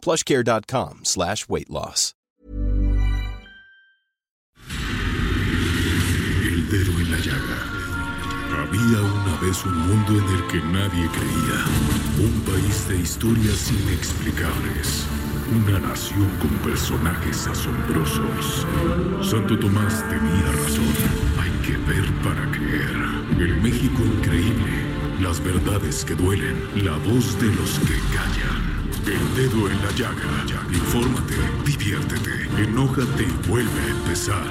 plushcare.com slash weight loss. El dedo en la llaga. Había una vez un mundo en el que nadie creía. Un país de historias inexplicables. Una nación con personajes asombrosos. Santo Tomás tenía razón. Hay que ver para creer. El México increíble. Las verdades que duelen. La voz de los que callan. El dedo en la llaga. Infórmate, diviértete, enójate y vuelve a empezar.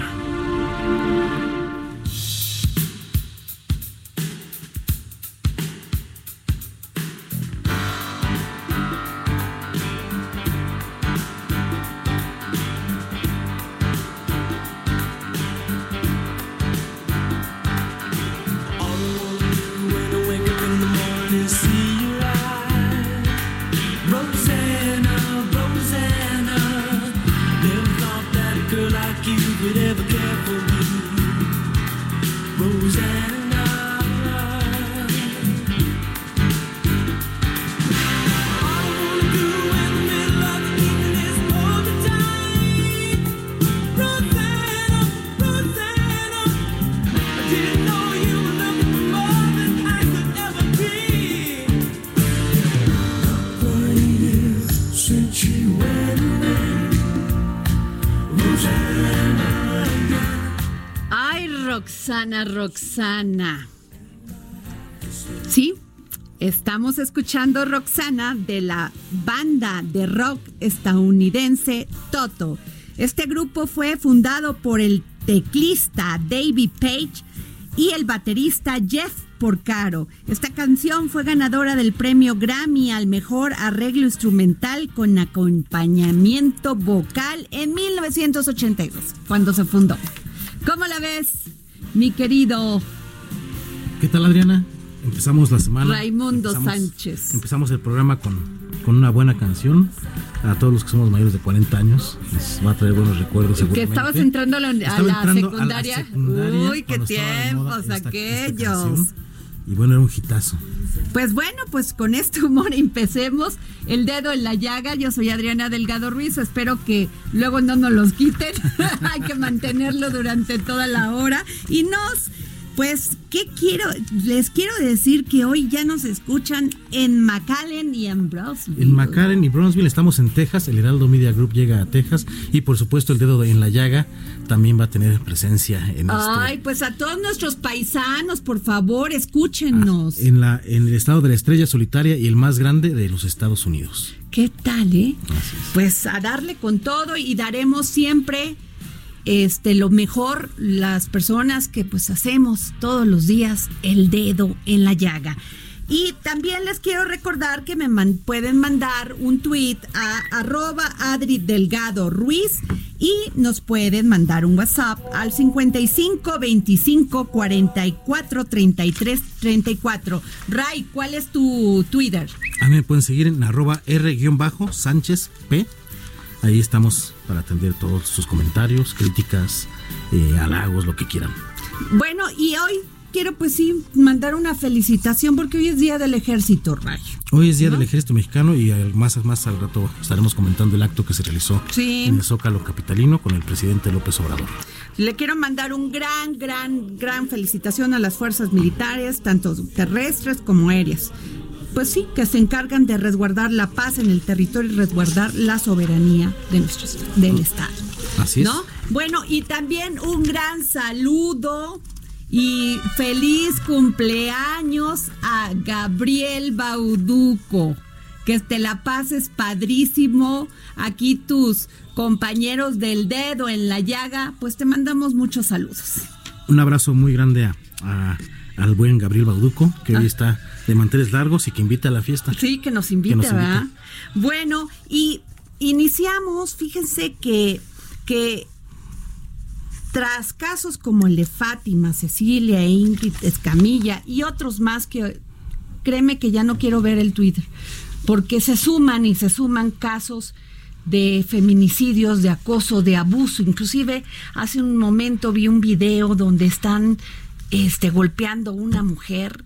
Ay, Roxana. Sí, estamos escuchando Roxana de la banda de rock estadounidense Toto. Este grupo fue fundado por el teclista David Page y el baterista Jeff Porcaro. Esta canción fue ganadora del premio Grammy al mejor arreglo instrumental con acompañamiento vocal en 1982, cuando se fundó. ¿Cómo la ves, mi querido ¿Qué tal, Adriana? Empezamos la semana. Raimundo empezamos- Sánchez? Empezamos el programa con, con una buena canción. A todos los que somos mayores de 40 años, les va a traer buenos recuerdos. Que seguramente. estabas entrando a la, a Estaba la entrando a la secundaria. Uy, qué moda tiempos esta- esta aquellos. canción. Y bueno, era un hitazo. Pues bueno, pues con este humor empecemos. El dedo en la llaga. Yo soy Adriana Delgado Ruiz. Espero que luego no nos los quiten. Hay que mantenerlo durante toda la hora. Y nos, pues, ¿qué quiero? Les quiero decir que hoy ya nos escuchan en McAllen y en Brownsville. En McAllen y Brownsville estamos en Texas. El Heraldo Media Group llega a Texas. Y por supuesto, el dedo en la llaga también va a tener presencia en Ay, este. pues a todos nuestros paisanos, por favor, escúchenos. En, la, en el estado de la estrella solitaria y el más grande de los Estados Unidos. ¿Qué tal, eh? Pues a darle con todo y daremos siempre este lo mejor las personas que pues hacemos todos los días el dedo en la llaga. Y también les quiero recordar que me pueden mandar un tweet a arroba Adri Delgado Ruiz y nos pueden mandar un WhatsApp al 55 25 44 33 34. Ray, ¿cuál es tu Twitter? A mí me pueden seguir en arroba R-Sánchez P. Ahí estamos para atender todos sus comentarios, críticas, eh, halagos, lo que quieran. Bueno, y hoy quiero pues sí mandar una felicitación porque hoy es Día del Ejército, Ray. Hoy es Día del Ejército Mexicano y más, más al rato estaremos comentando el acto que se realizó Sí. en el Zócalo Capitalino con el presidente López Obrador. Le quiero mandar un gran, gran, gran felicitación a las fuerzas militares, tanto terrestres como aéreas. Pues sí, que se encargan de resguardar la paz en el territorio y resguardar la soberanía de nuestro, del Estado. Así es. ¿No? Bueno, y también un gran saludo y feliz cumpleaños a Gabriel Bauduco. Que te la pases padrísimo. Aquí tus compañeros del dedo en la llaga, pues te mandamos muchos saludos. Un abrazo muy grande a, a- al buen Gabriel Bauduco, que Ah. hoy está de manteles largos y que invita a la fiesta. Sí, que nos invita, Que nos. ¿verdad? Bueno, y iniciamos, fíjense que, que tras casos como el de Fátima, Cecilia, Ingrid Escamilla y otros más que créeme que ya no quiero ver el Twitter, porque se suman y se suman casos de feminicidios, de acoso, de abuso. Inclusive hace un momento vi un video donde están este, golpeando a una mujer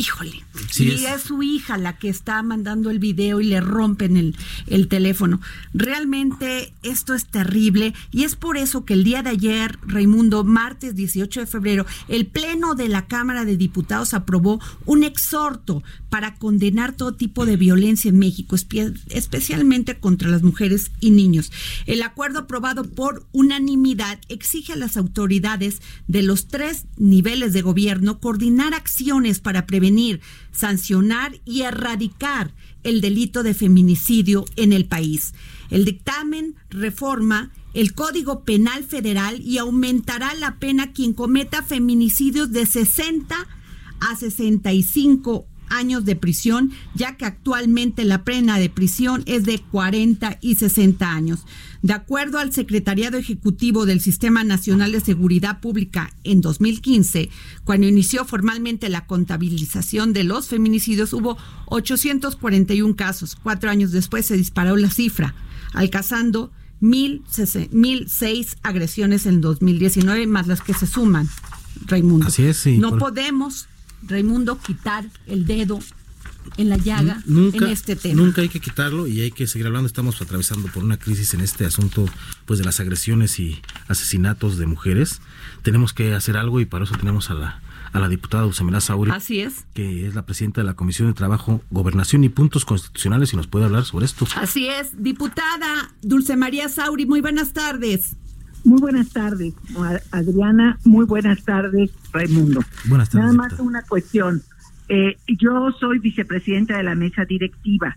híjole, y es. su hija la que está mandando el video y le rompen el, el teléfono. Realmente esto es terrible y es por eso que el día de ayer, Raimundo, martes 18 de febrero, el Pleno de la Cámara de Diputados aprobó un exhorto para condenar todo tipo de violencia en México, especialmente contra las mujeres y niños. El acuerdo aprobado por unanimidad exige a las autoridades de los tres niveles de gobierno coordinar acciones para prevenir, sancionar y erradicar el delito de feminicidio en el país. El dictamen reforma el Código Penal Federal y aumentará la pena quien cometa feminicidios de 60 a 65 años de prisión, ya que actualmente la pena de prisión es de 40 y 60 años. De acuerdo al Secretariado Ejecutivo del Sistema Nacional de Seguridad Pública en 2015, cuando inició formalmente la contabilización de los feminicidios, hubo 841 casos. Cuatro años después se disparó la cifra, alcanzando 1.006 agresiones en 2019, más las que se suman, Raimundo. Así es, sí. No podemos Raimundo, quitar el dedo en la llaga en este tema. Nunca hay que quitarlo y hay que seguir hablando. Estamos atravesando por una crisis en este asunto pues de las agresiones y asesinatos de mujeres. Tenemos que hacer algo y para eso tenemos a la a la diputada Usamela Sauri, Así es. que es la presidenta de la Comisión de Trabajo, Gobernación y Puntos Constitucionales y nos puede hablar sobre esto. Así es, diputada Dulce María Sauri, muy buenas tardes. Muy buenas tardes, Adriana. Muy buenas tardes, Raimundo. Buenas tardes. Nada más una cuestión. Eh, yo soy vicepresidenta de la mesa directiva.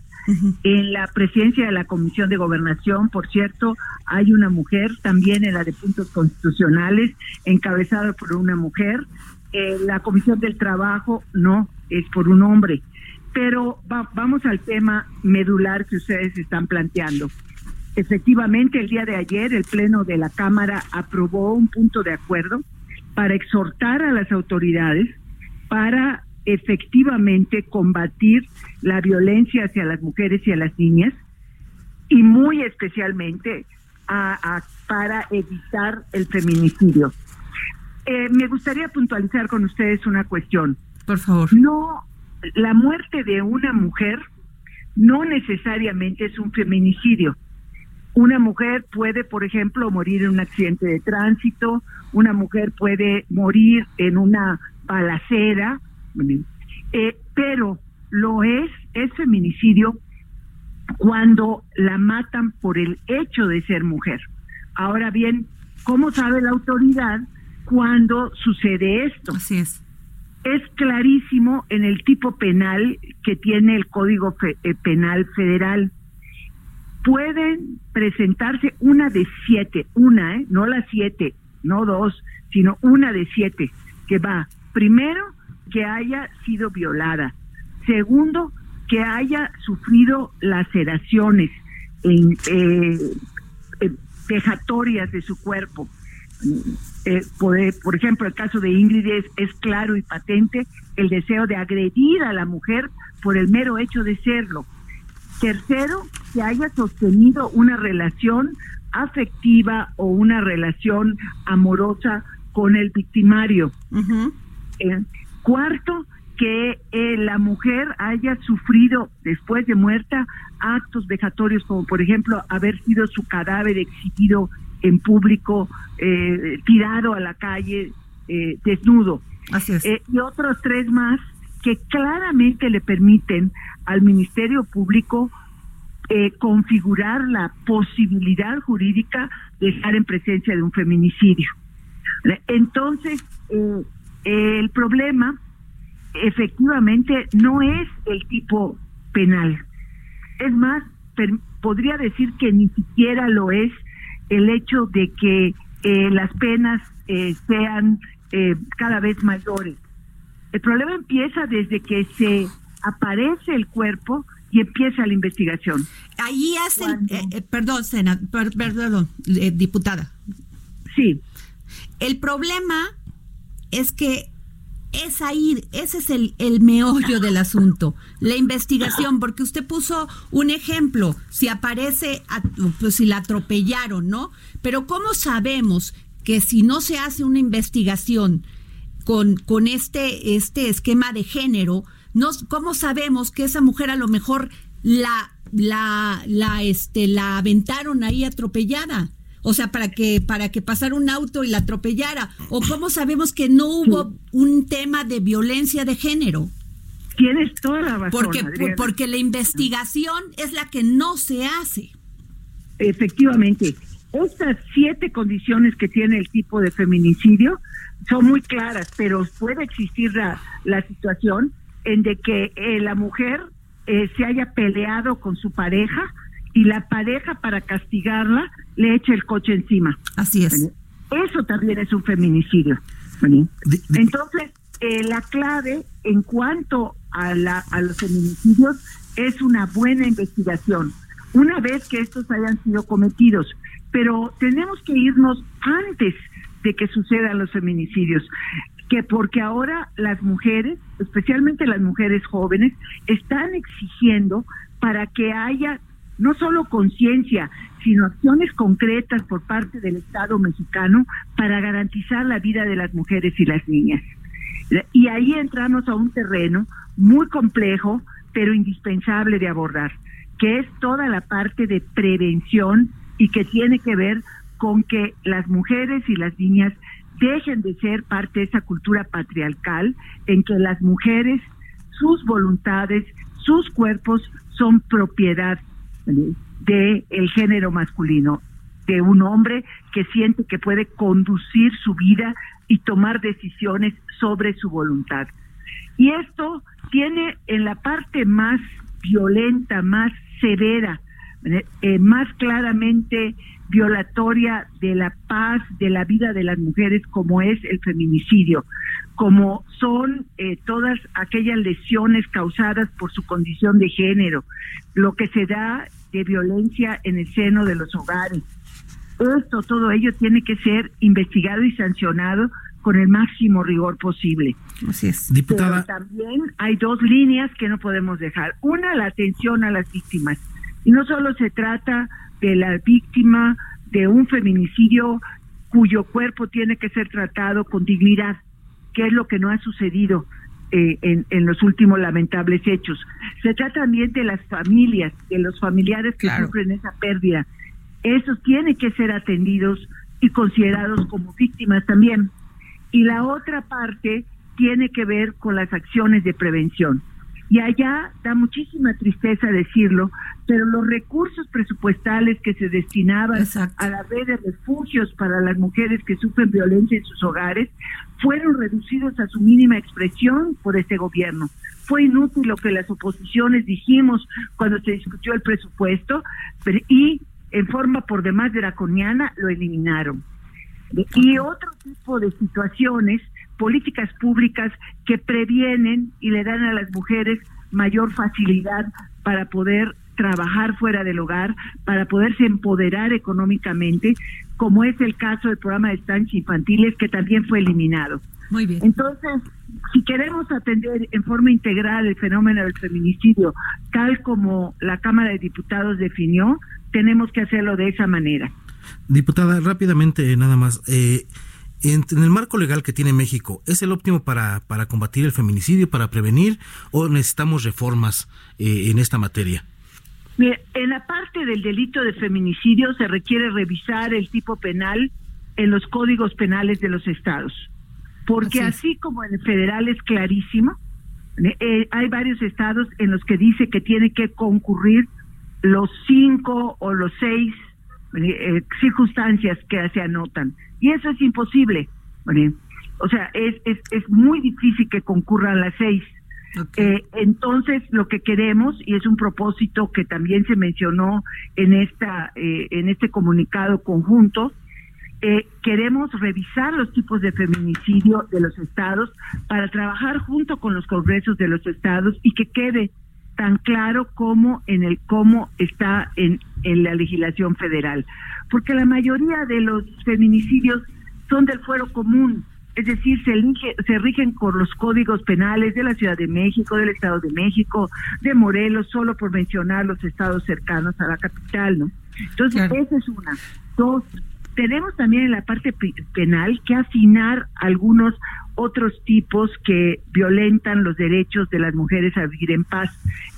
En la presidencia de la Comisión de Gobernación, por cierto, hay una mujer, también en la de puntos constitucionales, encabezada por una mujer. Eh, la Comisión del Trabajo, no, es por un hombre. Pero vamos al tema medular que ustedes están planteando. Efectivamente, el día de ayer el Pleno de la Cámara aprobó un punto de acuerdo para exhortar a las autoridades para efectivamente combatir la violencia hacia las mujeres y a las niñas y muy especialmente para evitar el feminicidio. Eh, me gustaría puntualizar con ustedes una cuestión. Por favor. No, la muerte de una mujer no necesariamente es un feminicidio. Una mujer puede, por ejemplo, morir en un accidente de tránsito, una mujer puede morir en una balacera, eh, pero lo es, es feminicidio cuando la matan por el hecho de ser mujer. Ahora bien, ¿cómo sabe la autoridad cuando sucede esto? Así es. Es clarísimo en el tipo penal que tiene el Código eh, Penal Federal pueden presentarse una de siete, una, ¿eh? no las siete, no dos, sino una de siete, que va, primero, que haya sido violada, segundo, que haya sufrido laceraciones en, eh, vejatorias de su cuerpo. Eh, por, por, ejemplo, el caso de Ingrid es claro y patente el deseo de agredir a la mujer por el mero hecho de serlo. Tercero, que haya sostenido una relación afectiva o una relación amorosa con el victimario. Eh, cuarto, que eh, la mujer haya sufrido después de muerta actos vejatorios como por ejemplo haber sido su cadáver exhibido en público, eh, tirado a la calle, desnudo. y otros tres más que claramente le permiten al Ministerio Público eh, configurar la posibilidad jurídica de estar en presencia de un feminicidio. Entonces, eh, el problema efectivamente no es el tipo penal. Es más, podría decir que ni siquiera lo es el hecho de que eh, las penas sean cada vez mayores. El problema empieza desde que se aparece el cuerpo y empieza la investigación. Ahí hacen, eh, eh, perdón, perdón, eh, diputada. Sí. El problema es que es ahí, ese es el, el meollo del asunto, la investigación, porque usted puso un ejemplo, si aparece, pues si la atropellaron, ¿no? Pero ¿cómo sabemos que si no se hace una investigación con, con este, este esquema de género, no, ¿cómo sabemos que esa mujer a lo mejor la, la, la, este, la aventaron ahí atropellada? O sea, para que para que pasara un auto y la atropellara. ¿O cómo sabemos que no hubo un tema de violencia de género? Tienes toda la razón. Porque, porque la investigación es la que no se hace. Efectivamente. Estas siete condiciones que tiene el tipo de feminicidio son muy claras, pero puede existir la, la situación en de que eh, la mujer eh, se haya peleado con su pareja y la pareja para castigarla le echa el coche encima. Así es. Eso también es un feminicidio. Entonces, eh, la clave en cuanto a, la, a los feminicidios es una buena investigación, una vez que estos hayan sido cometidos. Pero tenemos que irnos antes de que sucedan los feminicidios, que porque ahora las mujeres, especialmente las mujeres jóvenes, están exigiendo para que haya no solo conciencia, sino acciones concretas por parte del Estado mexicano para garantizar la vida de las mujeres y las niñas. Y ahí entramos a un terreno muy complejo, pero indispensable de abordar, que es toda la parte de prevención y que tiene que ver con que las mujeres y las niñas dejen de ser parte de esa cultura patriarcal en que las mujeres, sus voluntades, sus cuerpos son propiedad de el género masculino, de un hombre que siente que puede conducir su vida y tomar decisiones sobre su voluntad. Y esto tiene en la parte más violenta, más severa, eh, más claramente violatoria de la paz, de la vida de las mujeres, como es el feminicidio, como son eh, todas aquellas lesiones causadas por su condición de género, lo que se da de violencia en el seno de los hogares. Esto, todo ello tiene que ser investigado y sancionado con el máximo rigor posible. Así es. Diputada. Pero también hay dos líneas que no podemos dejar. Una, la atención a las víctimas. Y no solo se trata de la víctima de un feminicidio cuyo cuerpo tiene que ser tratado con dignidad, que es lo que no ha sucedido eh, en, en, los últimos lamentables hechos. Se trata también de las familias, de los familiares que sufren esa pérdida. Esos tienen que ser atendidos y considerados como víctimas también. Y la otra parte tiene que ver con las acciones de prevención. Y allá da muchísima tristeza decirlo, pero los recursos presupuestales que se destinaban a la red de refugios para las mujeres que sufren violencia en sus hogares fueron reducidos a su mínima expresión por este gobierno. Fue inútil lo que las oposiciones dijimos cuando se discutió el presupuesto y en forma por demás draconiana lo eliminaron. Y otro tipo de situaciones políticas públicas que previenen y le dan a las mujeres mayor facilidad para poder trabajar fuera del hogar, para poderse empoderar económicamente, como es el caso del programa de estancias infantiles que también fue eliminado. Muy bien. Entonces, si queremos atender en forma integral el fenómeno del feminicidio, tal como la Cámara de Diputados definió, tenemos que hacerlo de esa manera. Diputada, rápidamente nada más. Eh, en, el marco legal que tiene México, ¿es el óptimo para, para combatir el feminicidio, para prevenir, o necesitamos reformas eh, en esta materia? en la parte del delito de feminicidio se requiere revisar el tipo penal en los códigos penales de los estados, porque así, como en el federal es clarísimo, eh, eh, hay varios estados en los que dice que tiene que concurrir los cinco o los seis circunstancias que se anotan. Y eso es imposible. O sea, es, es, es muy difícil que concurran las seis. Eh, entonces, lo que queremos, y es un propósito que también se mencionó en, esta, eh, en este comunicado conjunto, eh, queremos revisar los tipos de feminicidio de los estados para trabajar junto con los congresos de los estados y que quede tan claro como en el cómo está en, en la legislación federal, porque la mayoría de los feminicidios son del fuero común, es decir, se, se rigen por los códigos penales de la Ciudad de México, del Estado de México, de Morelos, solo por mencionar los estados cercanos a la capital, ¿no? Entonces, esa es una. Dos, tenemos también en la parte penal que afinar algunos otros tipos que violentan los derechos de las mujeres a vivir en paz,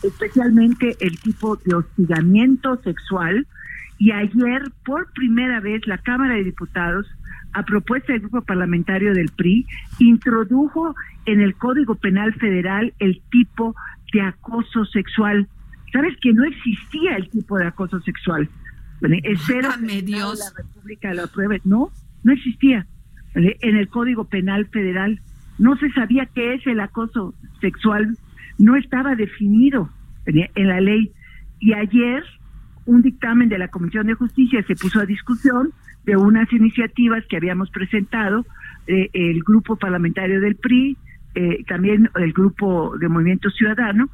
especialmente el tipo de hostigamiento sexual. Y ayer, por primera vez, la Cámara de Diputados, a propuesta del grupo parlamentario del PRI, introdujo en el Código Penal Federal el tipo de acoso sexual. ¿Sabes que no existía el tipo de acoso sexual? Espero que Dios. la República lo apruebe. No, no existía. En el Código Penal Federal no se sabía qué es el acoso sexual, no estaba definido en la ley. Y ayer un dictamen de la Comisión de Justicia se puso a discusión de unas iniciativas que habíamos presentado, eh, el grupo parlamentario del PRI, eh, también el grupo de Movimiento Ciudadano,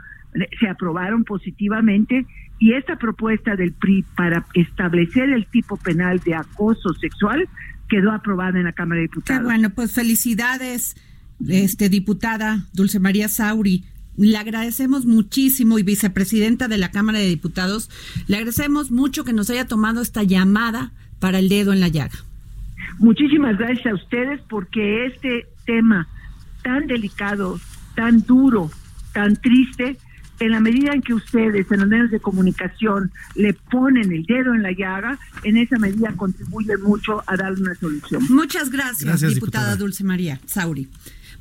se aprobaron positivamente y esta propuesta del PRI para establecer el tipo penal de acoso sexual quedó aprobada en la Cámara de Diputados. bueno, pues felicidades, este diputada Dulce María Sauri. Le agradecemos muchísimo y vicepresidenta de la Cámara de Diputados, le agradecemos mucho que nos haya tomado esta llamada para el dedo en la llaga. Muchísimas gracias a ustedes porque este tema tan delicado, tan duro, tan triste, en la medida en que ustedes en los medios de comunicación le ponen el dedo en la llaga, en esa medida contribuye mucho a darle una solución. Muchas gracias, diputada, Dulce María Sauri.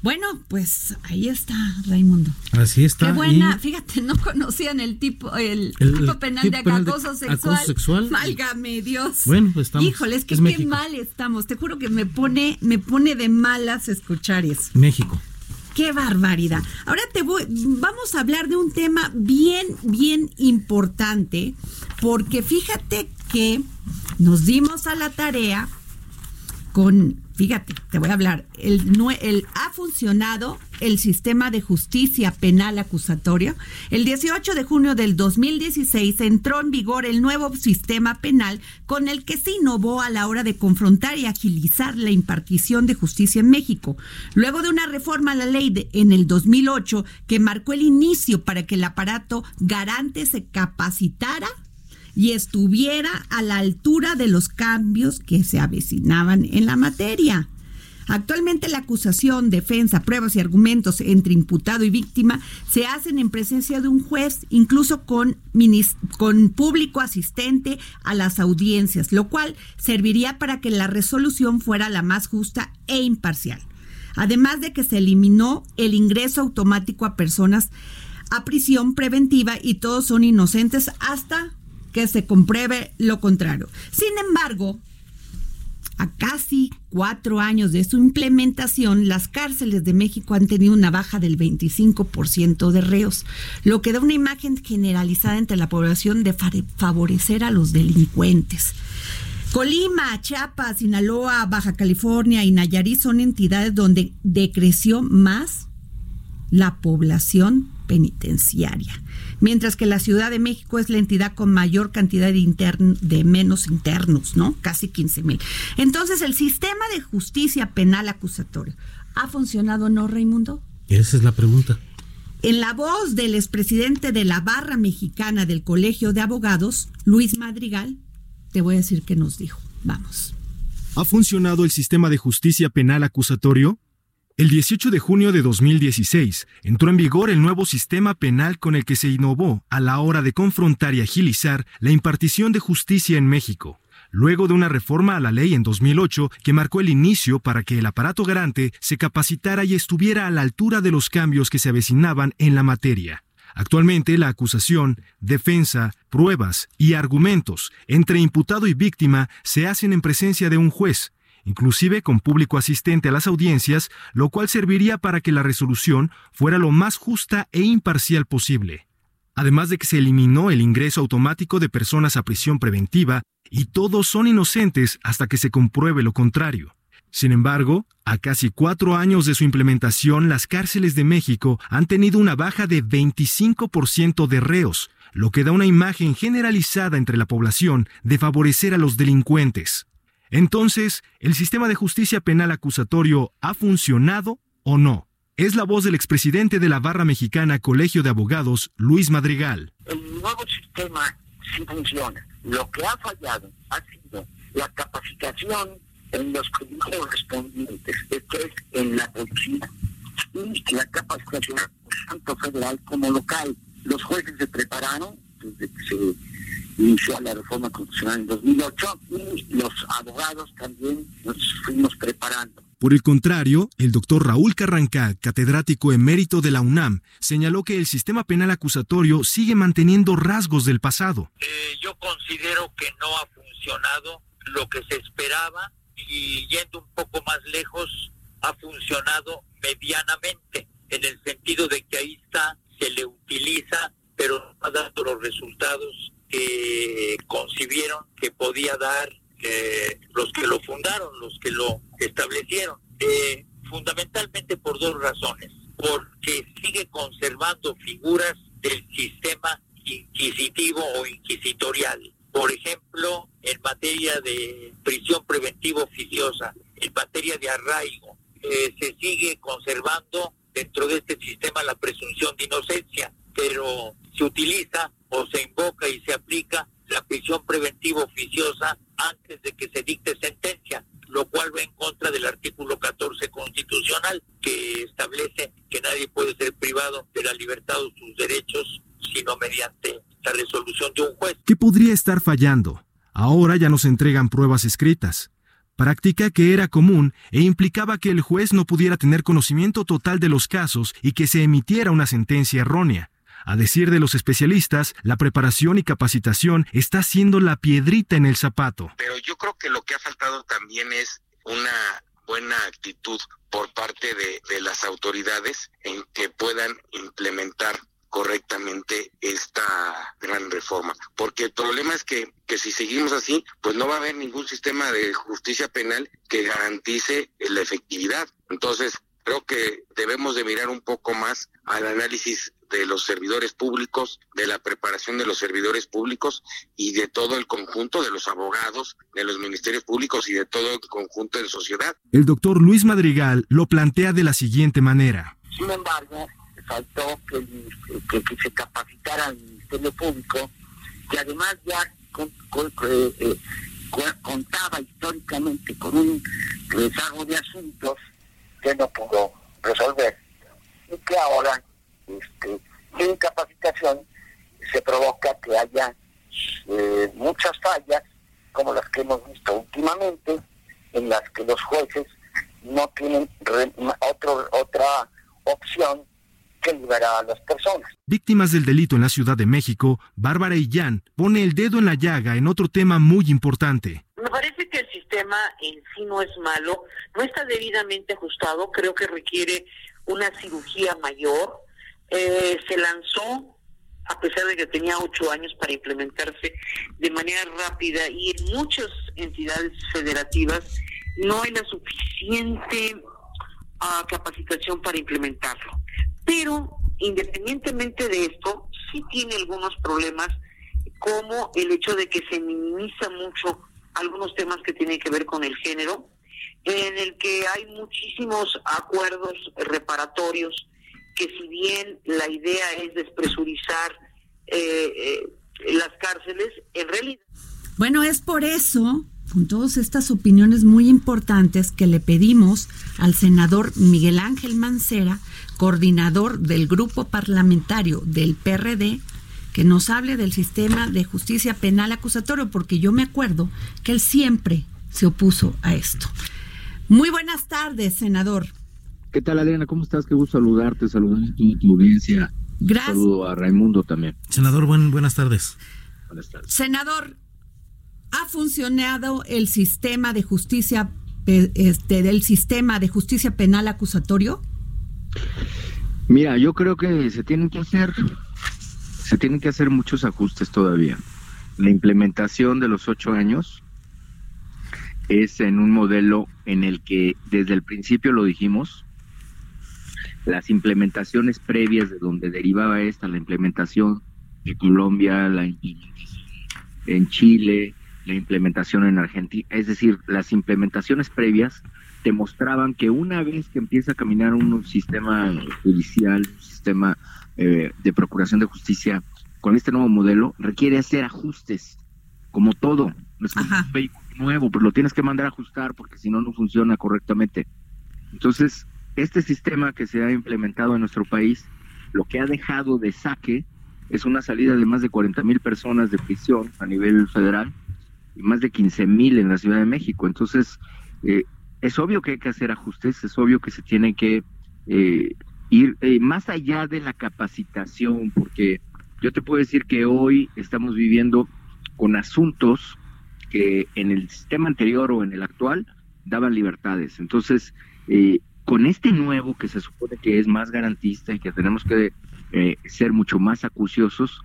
Bueno, pues ahí está Raimundo. Así está. Qué buena, fíjate, no conocían el tipo, el, tipo penal de acoso sexual. Acoso sexual. Válgame Dios. Bueno, pues estamos. Híjole, es que qué mal estamos. Te juro que me pone, me pone de malas escuchar eso. México. Qué barbaridad. Ahora te voy, vamos a hablar de un tema bien, bien importante, porque fíjate que nos dimos a la tarea con fíjate, te voy a hablar, el, el, ha funcionado el sistema de justicia penal acusatorio. El 18 de junio del 2016 entró en vigor el nuevo sistema penal con el que se innovó a la hora de confrontar y agilizar la impartición de justicia en México. Luego de una reforma a la ley de, en el 2008 que marcó el inicio para que el aparato garante se capacitara y estuviera a la altura de los cambios que se avecinaban en la materia. Actualmente la acusación, defensa, pruebas y argumentos entre imputado y víctima se hacen en presencia de un juez, incluso con, con público asistente a las audiencias, lo cual serviría para que la resolución fuera la más justa e imparcial. Además de que se eliminó el ingreso automático a personas a prisión preventiva y todos son inocentes hasta que se compruebe lo contrario. Sin embargo, a casi cuatro años de su implementación, las cárceles de México han tenido una baja del 25% de reos, lo que da una imagen generalizada entre la población de favorecer a los delincuentes. Colima, Chiapas, Sinaloa, Baja California y Nayarit son entidades donde decreció más la población penitenciaria mientras que la Ciudad de México es la entidad con mayor cantidad de, de menos internos, ¿no? Casi 15 mil. Entonces, ¿el sistema de justicia penal acusatorio ha funcionado o no, Raimundo? Esa es la pregunta. En la voz del expresidente de la barra mexicana del Colegio de Abogados, Luis Madrigal, te voy a decir qué nos dijo. Vamos. ¿Ha funcionado el sistema de justicia penal acusatorio? El 18 de junio de 2016 entró en vigor el nuevo sistema penal con el que se innovó a la hora de confrontar y agilizar la impartición de justicia en México, luego de una reforma a la ley en 2008 que marcó el inicio para que el aparato garante se capacitara y estuviera a la altura de los cambios que se avecinaban en la materia. Actualmente la acusación, defensa, pruebas y argumentos entre imputado y víctima se hacen en presencia de un juez, inclusive con público asistente a las audiencias, lo cual serviría para que la resolución fuera lo más justa e imparcial posible. Además de que se eliminó el ingreso automático de personas a prisión preventiva y todos son inocentes hasta que se compruebe lo contrario. Sin embargo, a casi cuatro años de su implementación, las cárceles de México han tenido una baja de 25% de reos, lo que da una imagen generalizada entre la población de favorecer a los delincuentes. Entonces, ¿el sistema de justicia penal acusatorio ha funcionado o no? Es la voz del expresidente de la Barra Mexicana Colegio de Abogados, Luis Madrigal. El nuevo sistema sí funciona. Lo que ha fallado ha sido la capacitación en los correspondientes, esto es en la policía, y la capacitación tanto federal como local. Los jueces se prepararon se inició la reforma constitucional en 2008 y los abogados también nos fuimos preparando. Por el contrario, el doctor Raúl Carrancá, catedrático emérito de la UNAM, señaló que el sistema penal acusatorio sigue manteniendo rasgos del pasado. Eh, yo considero que no ha funcionado lo que se esperaba y yendo un poco más lejos, ha funcionado medianamente, en el sentido de que ahí está, se le utiliza, pero no ha dado los resultados que concibieron que podía dar eh, los que lo fundaron, los que lo establecieron, eh, fundamentalmente por dos razones, porque sigue conservando figuras del sistema inquisitivo o inquisitorial. Por ejemplo, en materia de prisión preventiva oficiosa, en materia de arraigo, eh, se sigue conservando dentro de este sistema la presunción de inocencia, pero se utiliza o se invoca y se aplica la prisión preventiva oficiosa antes de que se dicte sentencia, lo cual va en contra del artículo 14 constitucional que establece que nadie puede ser privado de la libertad o sus derechos sino mediante la resolución de un juez. ¿Qué podría estar fallando? Ahora ya nos entregan pruebas escritas. Práctica que era común e implicaba que el juez no pudiera tener conocimiento total de los casos y que se emitiera una sentencia errónea. A decir de los especialistas, la preparación y capacitación está siendo la piedrita en el zapato. Pero yo creo que lo que ha faltado también es una buena actitud por parte de, las autoridades en que puedan implementar correctamente esta gran reforma. Porque el problema es que, que si seguimos así, pues no va a haber ningún sistema de justicia penal que garantice la efectividad. Entonces, creo que debemos de mirar un poco más al análisis de los servidores públicos, de la preparación de los servidores públicos y de todo el conjunto de los abogados, de los ministerios públicos y de todo el conjunto de sociedad. El doctor Luis Madrigal lo plantea de la siguiente manera. Sin embargo, faltó que, que, se capacitara el Ministerio Público, que además ya eh, eh, contaba históricamente con un rezago de asuntos que no pudo resolver y que ahora este, sin capacitación se provoca que haya eh, muchas fallas como las que hemos visto últimamente en las que los jueces no tienen otro, otra opción que liberar a las personas. Víctimas del delito en la Ciudad de México, Bárbara Illán pone el dedo en la llaga en otro tema muy importante. Me parece que el sistema en sí no es malo, no está debidamente ajustado, creo que requiere una cirugía mayor. Eh, se lanzó, a pesar de que tenía ocho años para implementarse de manera rápida y en muchas entidades federativas no hay la suficiente ah, capacitación para implementarlo. Pero independientemente de esto, sí tiene algunos problemas, como el hecho de que se minimiza mucho algunos temas que tienen que ver con el género, en el que hay muchísimos acuerdos reparatorios que si bien la idea es despresurizar eh, eh, las cárceles, en realidad... Bueno, es por eso, con todas estas opiniones muy importantes, que le pedimos al senador Miguel Ángel Mancera coordinador del grupo parlamentario del PRD, que nos hable del sistema de justicia penal acusatorio, porque yo me acuerdo que él siempre se opuso a esto. Muy buenas tardes, senador. ¿Qué tal, Adriana? ¿Cómo estás? Qué gusto saludarte, saludar a toda tu audiencia. Gracias. saludo a Raimundo también. Senador, buen, buenas tardes. Buenas tardes. Senador, ¿ha funcionado el sistema de justicia, este, del sistema de justicia penal acusatorio? Mira, yo creo que se tienen que hacer, se tienen que hacer muchos ajustes todavía. La implementación de los ocho años es en un modelo en el que desde el principio lo dijimos, las implementaciones previas de donde derivaba esta, la implementación de Colombia, la implementación en Chile, la implementación en Argentina, es decir, las implementaciones previas demostraban que una vez que empieza a caminar un sistema judicial, un sistema eh, de procuración de justicia con este nuevo modelo, requiere hacer ajustes, como todo. Es un vehículo nuevo, pero lo tienes que mandar a ajustar porque si no, no funciona correctamente. Entonces, este sistema que se ha implementado en nuestro país, lo que ha dejado de saque es una salida de más de 40 mil personas de prisión a nivel federal y más de 15 mil en la Ciudad de México. Entonces, eh, es obvio que hay que hacer ajustes, es obvio que se tiene que eh, ir eh, más allá de la capacitación, porque yo te puedo decir que hoy estamos viviendo con asuntos que en el sistema anterior o en el actual daban libertades. Entonces, con este nuevo que se supone que es más garantista y que tenemos que eh, ser mucho más acuciosos,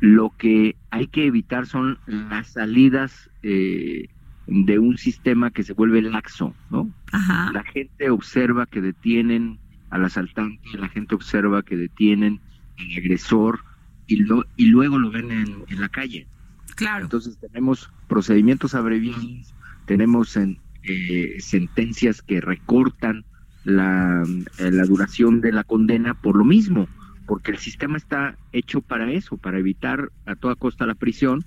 lo que hay que evitar son las salidas eh, de un sistema que se vuelve laxo, ¿no? La gente observa que detienen al asaltante, la gente observa que detienen al agresor y, lo, y luego lo ven en, la calle. Claro. Entonces tenemos procedimientos abreviados, tenemos en, eh, sentencias que recortan la, la duración de la condena por lo mismo, porque el sistema está hecho para eso, para evitar a toda costa la prisión,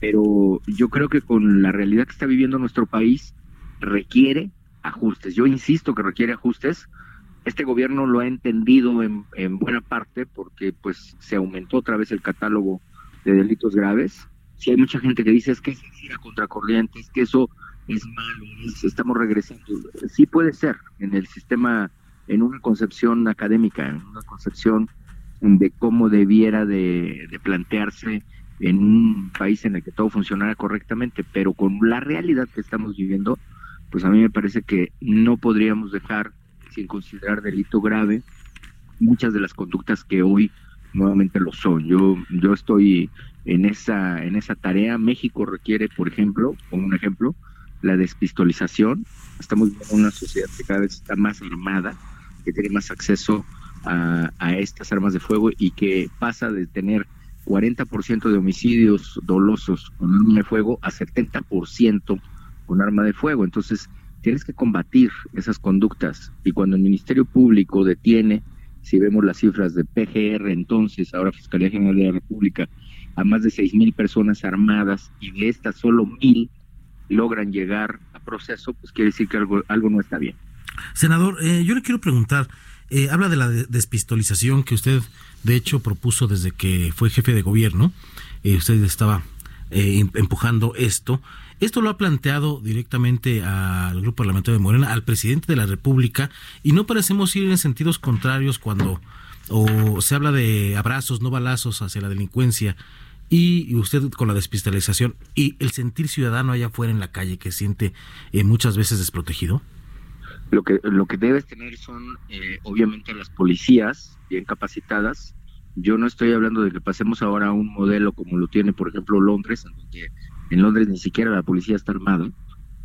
pero yo creo que con la realidad que está viviendo nuestro país requiere ajustes. Yo insisto que requiere ajustes. Este gobierno lo ha entendido en, buena parte porque pues se aumentó otra vez el catálogo de delitos graves. Si hay mucha gente que dice es que es ir a contracorriente, es que eso es malo, estamos regresando. Sí puede ser en el sistema en una concepción académica, en una concepción de cómo debiera de, plantearse en un país en el que todo funcionara correctamente, pero con la realidad que estamos viviendo, pues a mí me parece que no podríamos dejar sin considerar delito grave muchas de las conductas que hoy nuevamente lo son. Yo yo estoy en esa en esa tarea. México requiere, por ejemplo, como un ejemplo, la despistolización. Estamos viviendo una sociedad que cada vez está más armada, que tiene más acceso a, estas armas de fuego y que pasa de tener 40% de homicidios dolosos con arma de fuego a 70% con arma de fuego. Entonces, tienes que combatir esas conductas. Y cuando el Ministerio Público detiene, si vemos las cifras de PGR, entonces, ahora Fiscalía General de la República, a más de 6 mil personas armadas y de estas solo mil logran llegar a proceso, pues quiere decir que algo, algo no está bien. Senador, eh, yo le quiero preguntar, eh, habla de la despistolización que usted de hecho propuso desde que fue jefe de gobierno, eh, usted estaba empujando esto. Esto lo ha planteado directamente al grupo parlamentario de Morena, al presidente de la República, y no parecemos ir en sentidos contrarios cuando o se habla de abrazos, no balazos hacia la delincuencia, y usted con la despistolización y el sentir ciudadano allá afuera en la calle que siente muchas veces desprotegido. Lo que, lo que debes tener son, eh, obviamente, las policías bien capacitadas. Yo no estoy hablando de que pasemos ahora a un modelo como lo tiene, por ejemplo, Londres, en donde en Londres ni siquiera la policía está armada,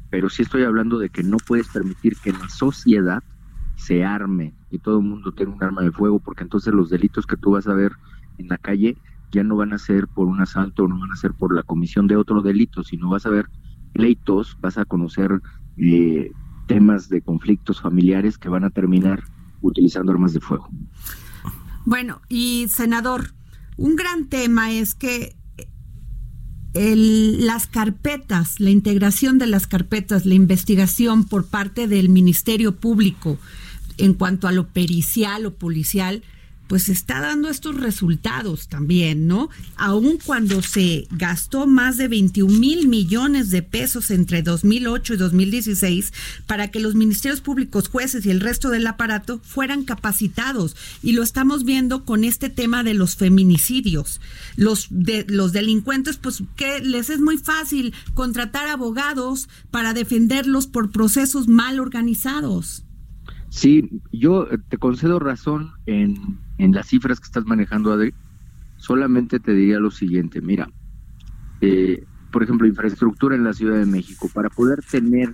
pero sí estoy hablando de que no puedes permitir que la sociedad se arme y todo el mundo tenga un arma de fuego, porque entonces los delitos que tú vas a ver en la calle ya no van a ser por un asalto, no van a ser por la comisión de otro delito, sino vas a ver pleitos, vas a conocer eh, temas de conflictos familiares que van a terminar utilizando armas de fuego. Bueno, y senador, un gran tema es que las carpetas, la integración de las carpetas, la investigación por parte del Ministerio Público en cuanto a lo pericial o policial, pues está dando estos resultados también, ¿no? Aun cuando se gastó más de 21 mil millones de pesos entre 2008 y 2016 para que los ministerios públicos, jueces y el resto del aparato fueran capacitados. Y lo estamos viendo con este tema de los feminicidios. Los, de, los delincuentes, pues que les es muy fácil contratar abogados para defenderlos por procesos mal organizados. Sí, yo te concedo razón en en las cifras que estás manejando, Adri, solamente te diría lo siguiente, mira, eh, por ejemplo, infraestructura en la Ciudad de México, para poder tener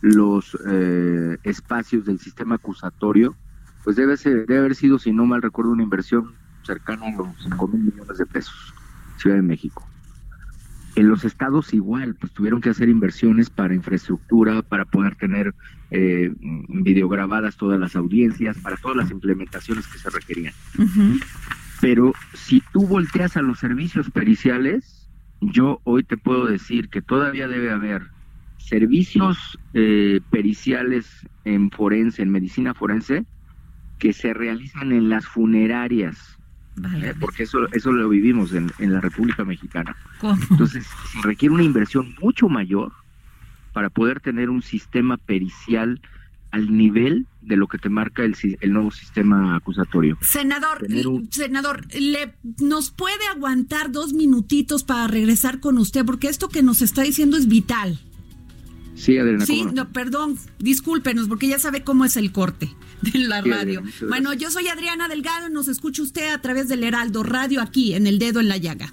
los eh, espacios del sistema acusatorio, pues debe, ser, debe haber sido, si no mal recuerdo, una inversión cercana a los 5 mil millones de pesos, Ciudad de México. En los estados igual, pues tuvieron que hacer inversiones para infraestructura, para poder tener eh, videograbadas todas las audiencias, para todas las implementaciones que se requerían. Pero si tú volteas a los servicios periciales, yo hoy te puedo decir que todavía debe haber servicios eh, periciales en forense, en medicina forense, que se realizan en las funerarias, eh, porque eso eso lo vivimos en, la República Mexicana. Entonces, requiere una inversión mucho mayor para poder tener un sistema pericial al nivel de lo que te marca el, el nuevo sistema acusatorio. Senador, senador, ¿le, ¿nos puede aguantar dos minutitos para regresar con usted? Porque esto que nos está diciendo es vital. Sí, Adriana. Sí, no? perdón, discúlpenos, porque ya sabe cómo es el corte de la radio. bueno, yo soy Adriana Delgado y nos escucha usted a través del Heraldo Radio aquí en El Dedo en la Llaga.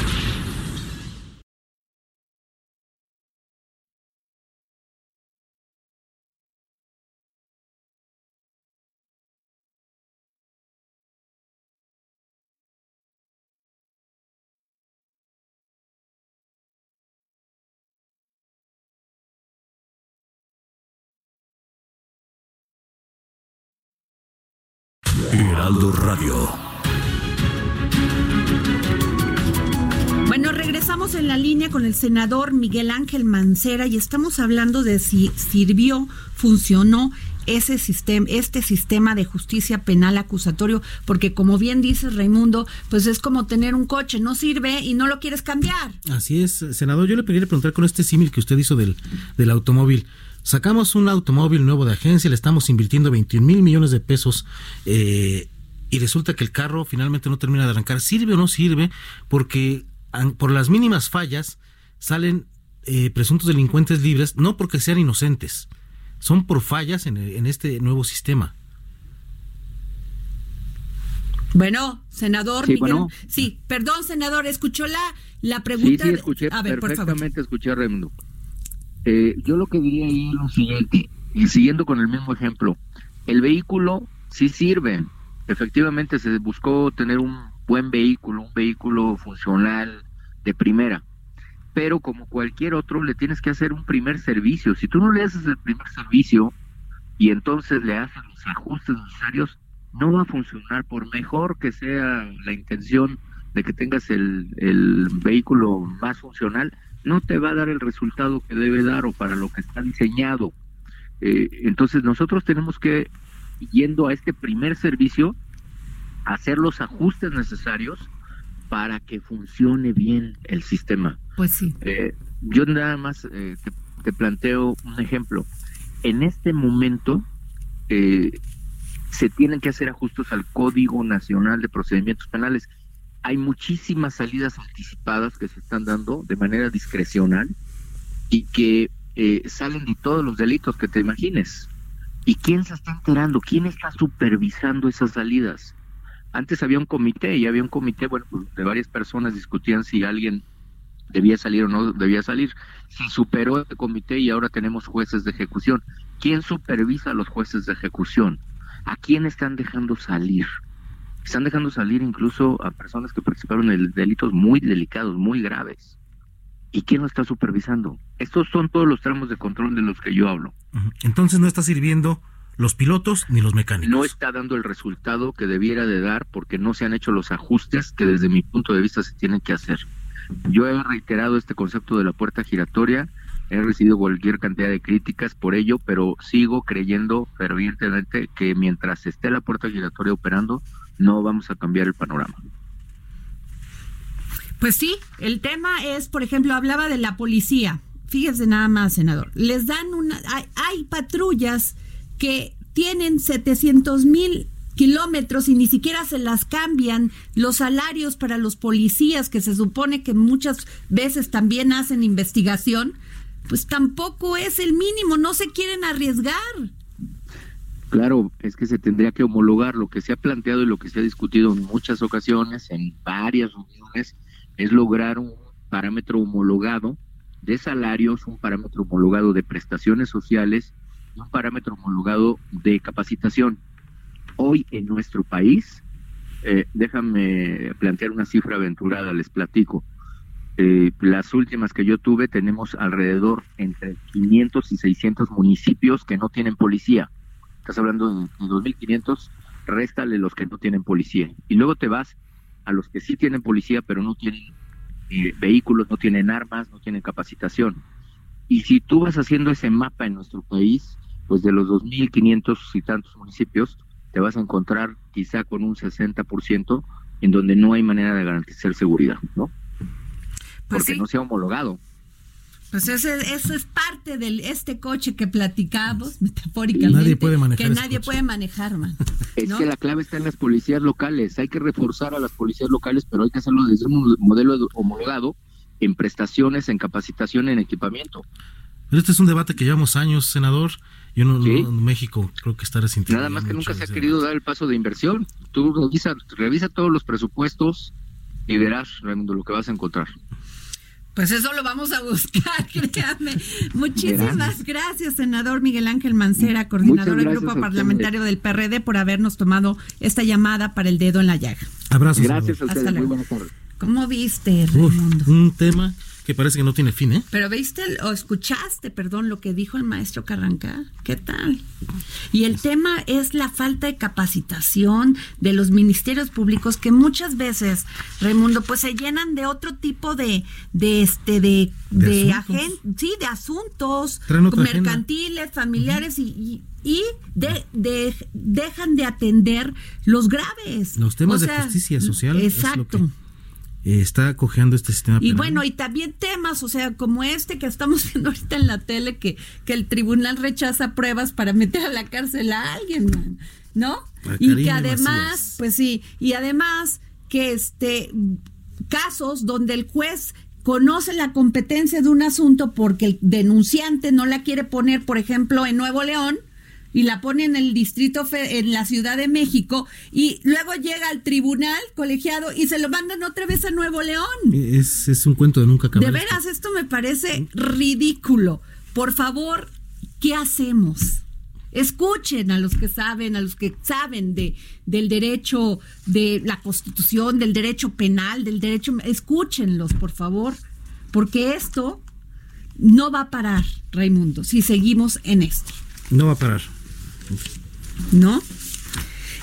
Heraldo Radio. Bueno, regresamos en la línea con el senador Miguel Ángel Mancera y estamos hablando de si sirvió, funcionó ese sistema, este sistema de justicia penal acusatorio, porque como bien dice Raimundo, pues es como tener un coche, no sirve y no lo quieres cambiar. Así es, senador, yo le quería preguntar con este símil que usted hizo del, del automóvil. Sacamos un automóvil nuevo de agencia, le estamos invirtiendo 21 mil millones de pesos eh, y resulta que el carro finalmente no termina de arrancar. ¿Sirve o no sirve? Porque por las mínimas fallas salen eh, presuntos delincuentes libres, no porque sean inocentes, son por fallas en, este nuevo sistema. Bueno, senador. Sí, sí, perdón, senador, escuchó la, la pregunta. Sí, sí, escuché a ver, perfectamente, escuché a Raimundo. Eh, yo lo que diría ahí es lo siguiente, y siguiendo con el mismo ejemplo, el vehículo sí sirve, efectivamente se buscó tener un buen vehículo, un vehículo funcional de primera, pero como cualquier otro le tienes que hacer un primer servicio, si tú no le haces el primer servicio y entonces le haces los ajustes necesarios, no va a funcionar por mejor que sea la intención de que tengas el, el vehículo más funcional, no te va a dar el resultado que debe dar o para lo que está diseñado. Eh, entonces nosotros tenemos que, yendo a este primer servicio, hacer los ajustes necesarios para que funcione bien el sistema. Pues sí. Eh, yo nada más eh, te, planteo un ejemplo. En este momento se tienen que hacer ajustes al Código Nacional de Procedimientos Penales hay muchísimas salidas anticipadas que se están dando de manera discrecional y que eh, salen de todos los delitos que te imagines. ¿Y quién se está enterando? ¿Quién está supervisando esas salidas? Antes había un comité y había un comité, bueno, de varias personas discutían si alguien debía salir o no debía salir. Se superó ese comité y ahora tenemos jueces de ejecución. ¿Quién supervisa a los jueces de ejecución? ¿A quién están dejando salir? Están dejando salir incluso a personas que participaron en delitos muy delicados, muy graves. ¿Y quién lo está supervisando? Estos son todos los tramos de control de los que yo hablo. Entonces no está sirviendo los pilotos ni los mecánicos. No está dando el resultado que debiera de dar porque no se han hecho los ajustes que desde mi punto de vista se tienen que hacer. Yo he reiterado este concepto de la puerta giratoria he recibido cualquier cantidad de críticas por ello, pero sigo creyendo fervientemente que mientras esté la puerta giratoria operando, no vamos a cambiar el panorama. Pues sí, el tema es, por ejemplo, hablaba de la policía. Fíjese nada más, senador. Les dan una. Hay, hay patrullas que tienen 700 mil kilómetros y ni siquiera se las cambian los salarios para los policías que se supone que muchas veces también hacen investigación, pues tampoco es el mínimo, no se quieren arriesgar. Claro, es que se tendría que homologar lo que se ha planteado y lo que se ha discutido en muchas ocasiones, en varias reuniones, es lograr un parámetro homologado de salarios, un parámetro homologado de prestaciones sociales y un parámetro homologado de capacitación hoy en nuestro país, eh, déjame plantear una cifra aventurada, les platico. Eh, las últimas que yo tuve tenemos alrededor entre 500 y 600 municipios que no tienen policía. Estás hablando de, 2.500, réstale los que no tienen policía. Y luego te vas a los que sí tienen policía, pero no tienen eh, vehículos, no tienen armas, no tienen capacitación. Y si tú vas haciendo ese mapa en nuestro país, pues de los 2.500 y tantos municipios, te vas a encontrar quizá con un 60% en donde no hay manera de garantizar seguridad, ¿no? Pues Porque no se ha homologado. Pues ese, eso es parte de este coche que platicamos, metafóricamente, nadie puede manejar que nadie puede manejar, man. Es que la clave está en las policías locales. Hay que reforzar a las policías locales, pero hay que hacerlo desde un modelo homologado en prestaciones, en capacitación, en equipamiento. Pero este es un debate que llevamos años, senador. Yo no, en México creo que está resintiendo. Nada más que nunca se ha querido dar el paso de inversión. Tú revisa, revisa todos los presupuestos y verás, Raimundo, lo que vas a encontrar. Pues eso lo vamos a buscar, créame. Muchísimas gracias, senador Miguel Ángel Mancera, coordinador del Grupo Parlamentario del PRD, por habernos tomado esta llamada para el dedo en la llaga. Abrazos. Gracias a ustedes, muy buenas tardes. ¿Cómo viste, Raimundo? un tema que parece que no tiene fin, ¿eh? Pero viste o escuchaste, perdón, lo que dijo el maestro Carranca. ¿Qué tal? Y el tema es la falta de capacitación de los ministerios públicos que muchas veces, Raimundo, pues se llenan de otro tipo de, de este, de, de, sí, de asuntos mercantiles, familiares y, y de, de, dejan de atender los graves. Los temas de justicia social. Exacto. Eh, está cojeando este sistema Y bueno, y también temas, o sea, como este que estamos viendo ahorita en la tele, que, que el tribunal rechaza pruebas para meter a la cárcel a alguien, ¿no? y que además, pues sí, y además que este casos donde el juez conoce la competencia de un asunto porque el denunciante no la quiere poner, por ejemplo, en Nuevo León, y la pone en el distrito, en la Ciudad de México, y luego llega al tribunal colegiado y se lo mandan otra vez a Nuevo León. Es, es un cuento de nunca acabar. De veras, esto me parece ridículo. Por favor, ¿qué hacemos? Escuchen a los que saben, a los que saben de, del derecho, de la constitución, del derecho penal, del derecho... Escúchenlos, por favor, porque esto no va a parar, Raimundo, si seguimos en esto. No va a parar. ¿No?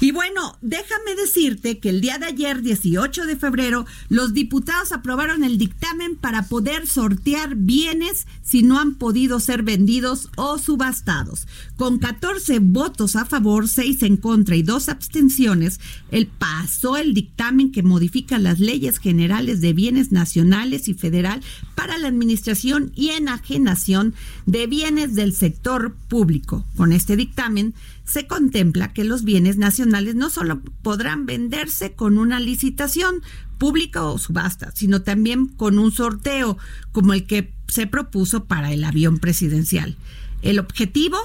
Y bueno, déjame decirte que el día de ayer, 18 de febrero, los diputados aprobaron el dictamen para poder sortear bienes si no han podido ser vendidos o subastados. Con 14 votos a favor, 6 en contra y 2 abstenciones, el pasó el dictamen que modifica las leyes generales de bienes nacionales y federal para la administración y enajenación de bienes del sector público. Con este dictamen se contempla que los bienes nacionales no solo podrán venderse con una licitación pública o subasta, sino también con un sorteo como el que se propuso para el avión presidencial. El objetivo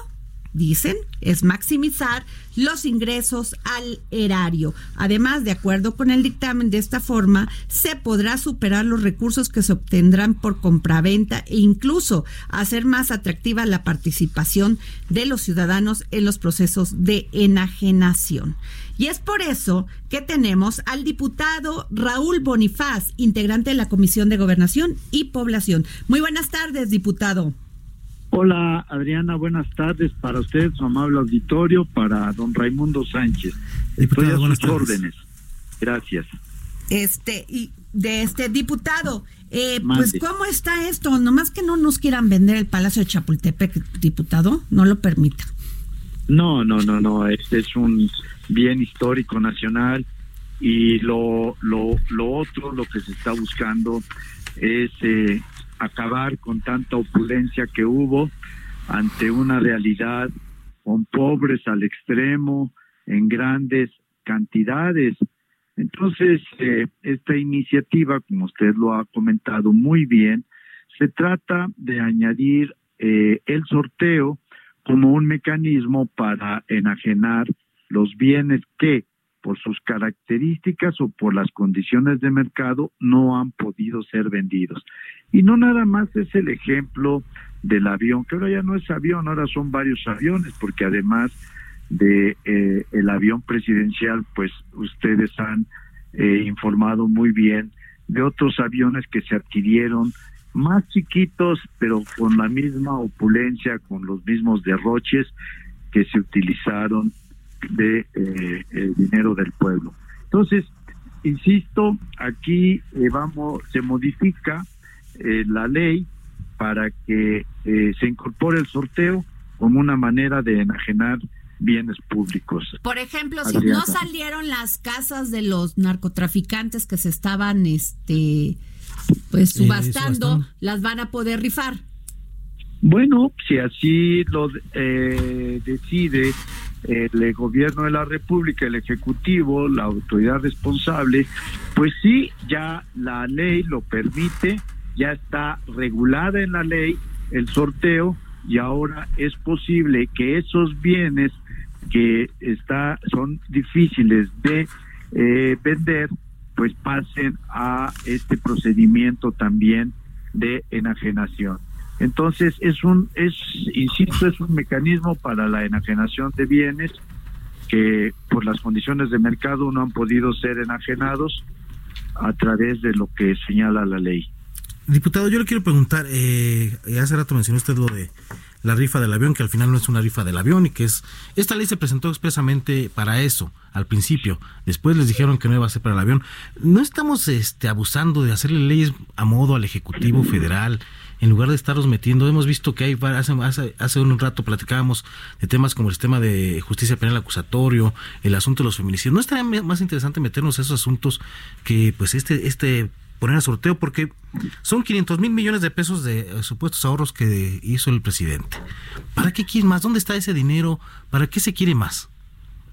dicen, es maximizar los ingresos al erario. Además, de acuerdo con el dictamen, de esta forma se podrá superar los recursos que se obtendrán por compraventa e incluso hacer más atractiva la participación de los ciudadanos en los procesos de enajenación. Y es por eso que tenemos al diputado Raúl Bonifaz, integrante de la Comisión de Gobernación y Población. Muy buenas tardes, diputado. Hola Adriana, buenas tardes para usted, su amable auditorio, para don Raimundo Sánchez. Estoy a sus órdenes. Gracias. Este, y de este diputado, Eh, pues, ¿cómo está esto? Nomás que no nos quieran vender el Palacio de Chapultepec, diputado, no lo permita. No, no, no, no. Este es un bien histórico nacional y lo, lo, lo otro, lo que se está buscando es eh, acabar con tanta opulencia que hubo ante una realidad con pobres al extremo, en grandes cantidades. Entonces, eh, esta iniciativa, como usted lo ha comentado muy bien, se trata de añadir eh, el sorteo como un mecanismo para enajenar los bienes que por sus características o por las condiciones de mercado no han podido ser vendidos. Y no nada más es el ejemplo del avión, que ahora ya no es avión, ahora son varios aviones, porque además de eh, el avión presidencial, pues ustedes han eh, informado muy bien de otros aviones que se adquirieron más chiquitos, pero con la misma opulencia, con los mismos derroches que se utilizaron de eh, el dinero del pueblo. Entonces, insisto, aquí eh, vamos, se modifica eh, la ley para que se incorpore el sorteo como una manera de enajenar bienes públicos. Por ejemplo, si no salieron las casas de los narcotraficantes que se estaban este pues subastando, las van a poder rifar. Bueno, si así lo decide el gobierno de la República, el Ejecutivo, la autoridad responsable, pues sí, ya la ley lo permite, ya está regulada en la ley el sorteo y ahora es posible que esos bienes que está son difíciles de eh, vender, pues pasen a este procedimiento también de enajenación. Entonces es un, es, insisto, es un mecanismo para la enajenación de bienes que por las condiciones de mercado no han podido ser enajenados a través de lo que señala la ley. Diputado, yo le quiero preguntar, eh, hace rato mencionó usted lo de la rifa del avión, que al final no es una rifa del avión y que es... Esta ley se presentó expresamente para eso, al principio. Después les dijeron que no iba a ser para el avión. ¿No estamos este, abusando de hacerle leyes a modo al Ejecutivo Federal? En lugar de estarlos metiendo, hemos visto que hay, hace, hace, un rato platicábamos de temas como el sistema de justicia penal acusatorio, el asunto de los feminicidios. ¿No estaría más interesante meternos a esos asuntos que pues este, este poner a sorteo? Porque son 500 mil millones de pesos de eh, supuestos ahorros que hizo el presidente. ¿Para qué quiere más? ¿Dónde está ese dinero? ¿Para qué se quiere más?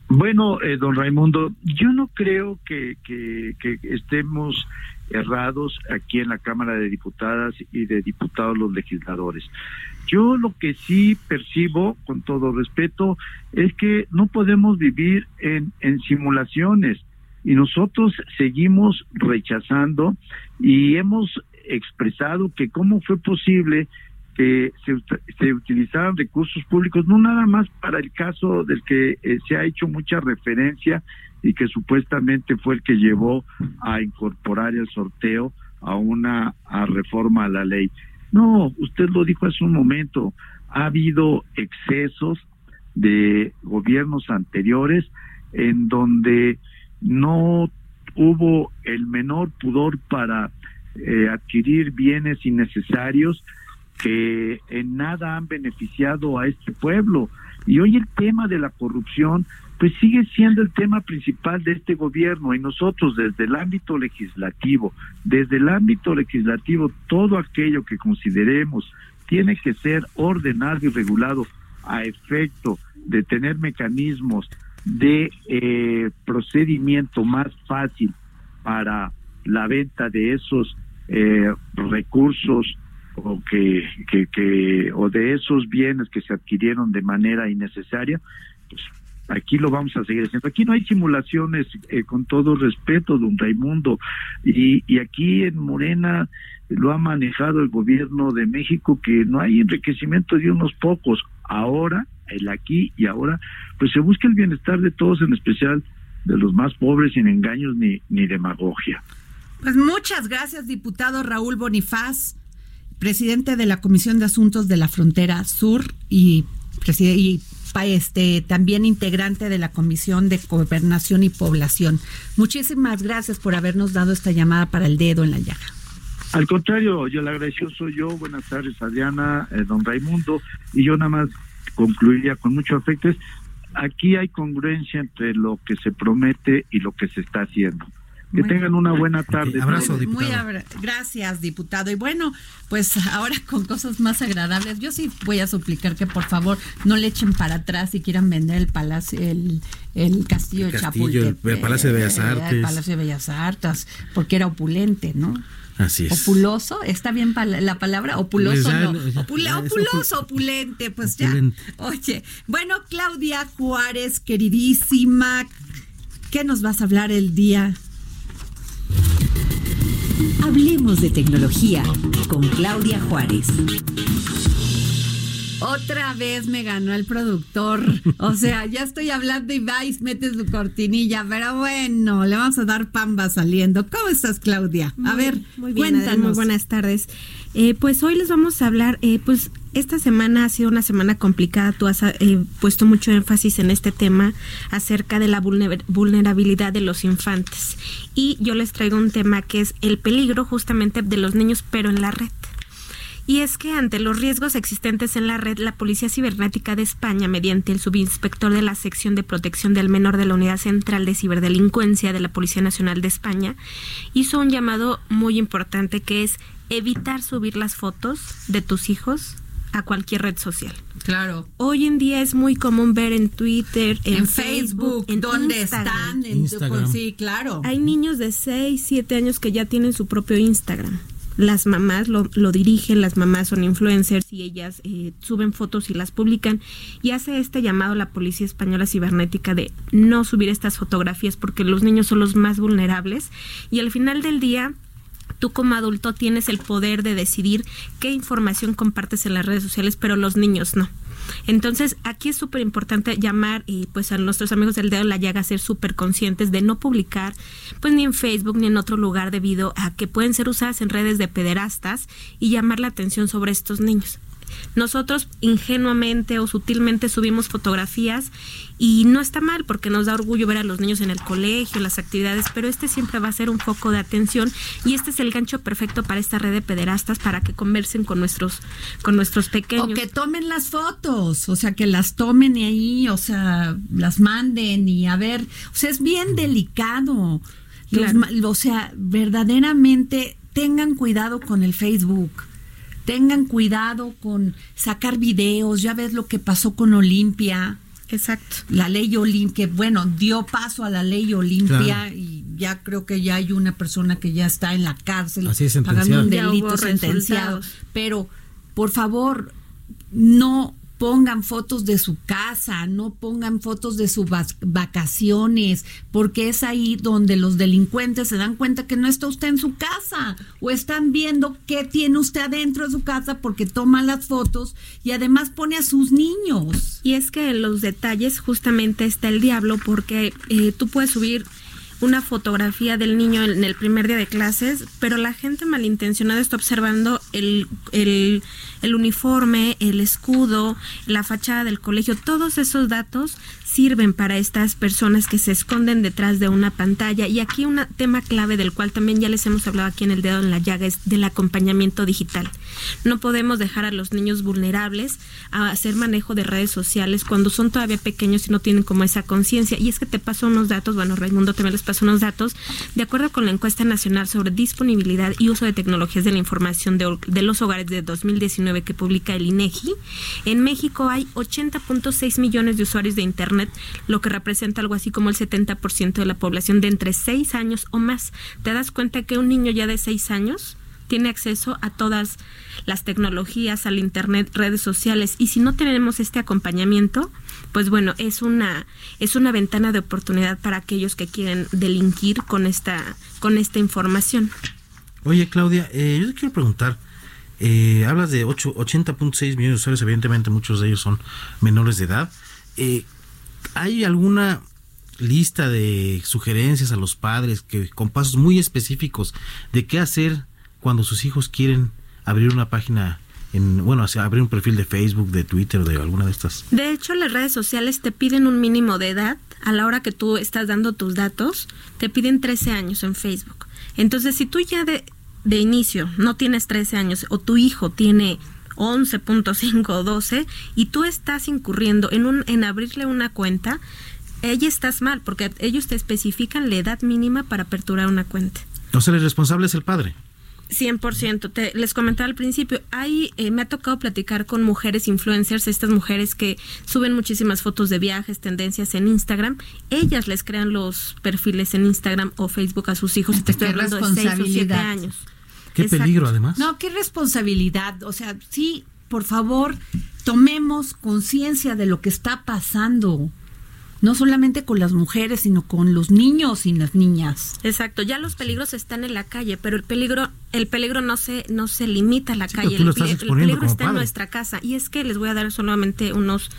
Bueno, eh, don Raimundo, yo no creo que estemos errados aquí en la Cámara de Diputadas y de diputados los legisladores. Yo lo que sí percibo, con todo respeto, es que no podemos vivir en, simulaciones y nosotros seguimos rechazando y hemos expresado que cómo fue posible que se, se utilizaran recursos públicos, no nada más para el caso del que eh, se ha hecho mucha referencia y que supuestamente fue el que llevó a incorporar el sorteo a una reforma a la ley. No, usted lo dijo hace un momento, ha habido excesos de gobiernos anteriores en donde no hubo el menor pudor para eh, adquirir bienes innecesarios que en nada han beneficiado a este pueblo. Y hoy el tema de la corrupción pues sigue siendo el tema principal de este gobierno y nosotros desde el ámbito legislativo, desde el ámbito legislativo, todo aquello que consideremos tiene que ser ordenado y regulado a efecto de tener mecanismos de eh, procedimiento más fácil para la venta de esos eh, recursos o que, que, o de esos bienes que se adquirieron de manera innecesaria pues aquí lo vamos a seguir haciendo. Aquí no hay simulaciones, eh, con todo respeto, don Raimundo, y, y aquí en Morena lo ha manejado el gobierno de México, que no hay enriquecimiento de unos pocos. Ahora, el aquí y ahora, pues se busca el bienestar de todos, en especial de los más pobres, sin engaños ni, demagogia. Pues muchas gracias, diputado Raúl Bonifaz, presidente de la Comisión de Asuntos de la Frontera Sur y, y este, también integrante de la Comisión de Gobernación y Población. Muchísimas gracias por habernos dado esta llamada para el dedo en la llaga. Al contrario, yo le agradezco soy yo. Buenas tardes, Adriana, eh, don Raimundo. Y yo nada más concluiría con mucho afecto. Aquí hay congruencia entre lo que se promete y lo que se está haciendo. Que tengan una buena tarde. abrazo, diputado. Muy gracias, diputado. Y bueno, pues ahora con cosas más agradables, yo sí voy a suplicar que por favor no le echen para atrás si quieran vender el palacio, el, el castillo, de Chapultepec. El, Palacio de Bellas Artes. El Palacio de Bellas Artes, porque era opulente, ¿no? Así es. Opuloso, ¿está bien la palabra? Opuloso, pues no. opuloso, opulente, pues ya. Oye, bueno, Claudia Juárez, queridísima, ¿qué nos vas a hablar el día Hablemos de tecnología con Claudia Juárez. Otra vez me ganó el productor. O sea, ya estoy hablando y vais, mete su cortinilla. Pero bueno, le vamos a dar pamba saliendo. ¿Cómo estás, Claudia? A ver, muy bien, cuéntanos. muy buenas tardes. Eh, pues hoy les vamos a hablar, eh, pues esta semana ha sido una semana complicada. Tú has eh, puesto mucho énfasis en este tema acerca de la vulnerabilidad de los infantes. Y yo les traigo un tema que es el peligro justamente de los niños, pero en la red. Y es que ante los riesgos existentes en la red, la Policía Cibernética de España, mediante el subinspector de la sección de protección del menor de la Unidad Central de Ciberdelincuencia de la Policía Nacional de España, hizo un llamado muy importante que es evitar subir las fotos de tus hijos a cualquier red social. Claro. Hoy en día es muy común ver en Twitter, en, Facebook, en dónde están, en Instagram. sí, claro. Hay niños de 6, 7 años que ya tienen su propio Instagram las mamás lo, lo, dirigen, las mamás son influencers y ellas eh, suben fotos y las publican y hace este llamado a la Policía Española Cibernética de no subir estas fotografías porque los niños son los más vulnerables y al final del día tú como adulto tienes el poder de decidir qué información compartes en las redes sociales, pero los niños no. Entonces, aquí es súper importante llamar y pues a nuestros amigos del dedo la llaga a ser súper conscientes de no publicar pues ni en Facebook ni en otro lugar debido a que pueden ser usadas en redes de pederastas y llamar la atención sobre estos niños. Nosotros ingenuamente o sutilmente subimos fotografías y no está mal porque nos da orgullo ver a los niños en el colegio, las actividades, pero este siempre va a ser un foco de atención y este es el gancho perfecto para esta red de pederastas para que conversen con nuestros con nuestros pequeños. O que tomen las fotos, o sea, que las tomen ahí, o sea, las manden y a ver, o sea, es bien delicado. o sea, verdaderamente tengan cuidado con el Facebook tengan cuidado con sacar videos, ya ves lo que pasó con Olimpia. Exacto. La ley Olimpia, bueno, dio paso a la ley Olimpia y ya creo que ya hay una persona que ya está en la cárcel pagando un delito sentenciado. Pero, por favor, no pongan fotos de su casa, no pongan fotos de sus vacaciones, porque es ahí donde los delincuentes se dan cuenta que no está usted en su casa o están viendo qué tiene usted adentro de su casa porque toma las fotos y además pone a sus niños. Y es que en los detalles justamente está el diablo porque eh, tú puedes subir una fotografía del niño en el primer día de clases, pero la gente malintencionada está observando el, el, uniforme, el escudo, la fachada del colegio, todos esos datos sirven para estas personas que se esconden detrás de una pantalla. Y aquí un tema clave del cual también ya les hemos hablado aquí en el dedo en la llaga es del acompañamiento digital. No podemos dejar a los niños vulnerables a hacer manejo de redes sociales cuando son todavía pequeños y no tienen como esa conciencia. Y es que te paso unos datos, bueno, Raimundo también les paso unos datos, de acuerdo con la encuesta nacional sobre disponibilidad y uso de tecnologías de la información de, de los hogares de 2019 que publica el INEGI, en México hay 80.6 millones de usuarios de Internet lo que representa algo así como el 70% de la población de entre 6 años o más. ¿Te das cuenta que un niño ya de 6 años tiene acceso a todas las tecnologías, al internet, redes sociales y si no tenemos este acompañamiento, pues bueno, es una es una ventana de oportunidad para aquellos que quieren delinquir con esta con esta información. Oye, Claudia, eh, yo te quiero preguntar, eh, hablas de 80.6 millones de usuarios, evidentemente muchos de ellos son menores de edad. Eh, ¿Hay alguna lista de sugerencias a los padres que con pasos muy específicos de qué hacer cuando sus hijos quieren abrir una página en, bueno, abrir un perfil de Facebook, de Twitter, de alguna de estas. De hecho, las redes sociales te piden un mínimo de edad. A la hora que tú estás dando tus datos, te piden 13 años en Facebook. Entonces, si tú ya de de inicio no tienes 13 años o tu hijo tiene 11.5 o 12 y tú estás incurriendo en, un, en abrirle una cuenta, ella estás mal porque ellos te especifican la edad mínima para aperturar una cuenta. Entonces el responsable es el padre. 100%. Te, les comentaba al principio, hay, eh, me ha tocado platicar con mujeres influencers, estas mujeres que suben muchísimas fotos de viajes, tendencias en Instagram. Ellas les crean los perfiles en Instagram o Facebook a sus hijos. Te estoy hablando de 6 o 7 años. Qué peligro, además. No, qué responsabilidad. O sea, sí, por favor, tomemos conciencia de lo que está pasando no solamente con las mujeres, sino con los niños y las niñas. Exacto, ya los peligros están en la calle, pero el peligro el peligro no se no se limita a la calle, el, peligro está en nuestra casa y es que les voy a dar solamente unos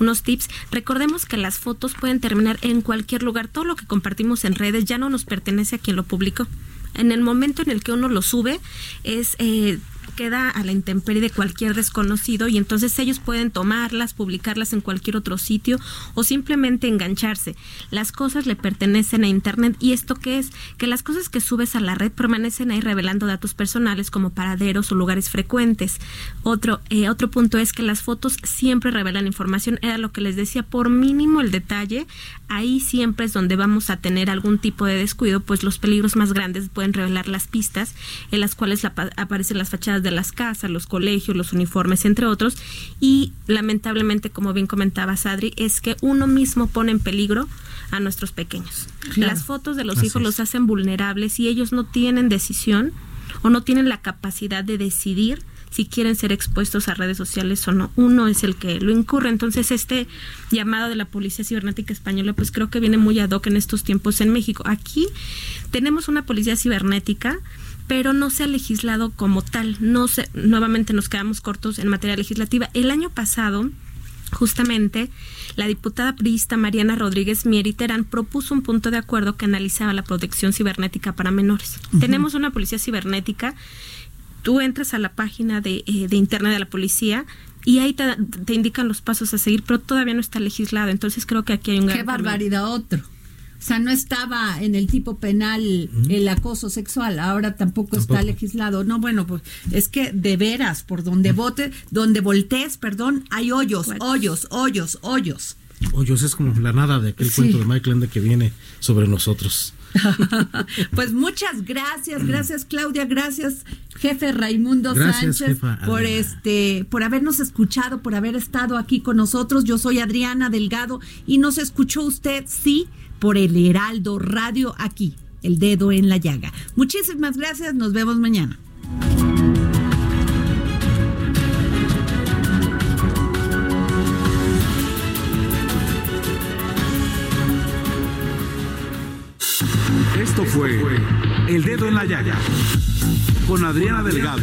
unos tips. Recordemos que las fotos pueden terminar en cualquier lugar, todo lo que compartimos en redes ya no nos pertenece a quien lo publicó. En el momento en el que uno lo sube es eh, queda a la intemperie de cualquier desconocido y entonces ellos pueden tomarlas, publicarlas en cualquier otro sitio o simplemente engancharse. Las cosas le pertenecen a Internet y esto qué es que las cosas que subes a la red permanecen ahí revelando datos personales como paraderos o lugares frecuentes. Otro, eh, otro punto es que las fotos siempre revelan información, era lo que les decía, por mínimo el detalle, ahí siempre es donde vamos a tener algún tipo de descuido, pues los peligros más grandes pueden revelar las pistas en las cuales aparecen las fachadas de de las casas, los colegios, los uniformes, entre otros. Y lamentablemente, como bien comentaba Sadri, es que uno mismo pone en peligro a nuestros pequeños. Las fotos de los hijos los hacen vulnerables y ellos no tienen decisión o no tienen la capacidad de decidir si quieren ser expuestos a redes sociales o no. Uno es el que lo incurre. Entonces, este llamado de la Policía Cibernética Española, pues creo que viene muy ad hoc en estos tiempos en México. Aquí tenemos una policía cibernética pero no se ha legislado como tal. No se, nuevamente nos quedamos cortos en materia legislativa. El año pasado, justamente, la diputada priista Mariana Rodríguez Mieriterán propuso un punto de acuerdo que analizaba la protección cibernética para menores. Tenemos una policía cibernética. Tú entras a la página de, eh, de internet de la policía, y ahí te, te, indican los pasos a seguir, pero todavía no está legislado. Entonces creo que aquí hay un gran. Qué barbaridad, otro. O sea, no estaba en el tipo penal el acoso sexual, ahora tampoco, está legislado. No, bueno, pues es que de veras, por donde vote, donde voltees, perdón, hay hoyos, hoyos, hoyos, hoyos. Hoyos es como la nada de aquel cuento de Michael Ende que viene sobre nosotros. pues muchas gracias, gracias Claudia, gracias jefe Raimundo Sánchez por este, por habernos escuchado, por haber estado aquí con nosotros. Yo soy Adriana Delgado y nos escuchó usted, sí, por el Heraldo Radio aquí, el dedo en la llaga. Muchísimas gracias, nos vemos mañana. Esto fue El Dedo en la Llaga con Adriana Delgado.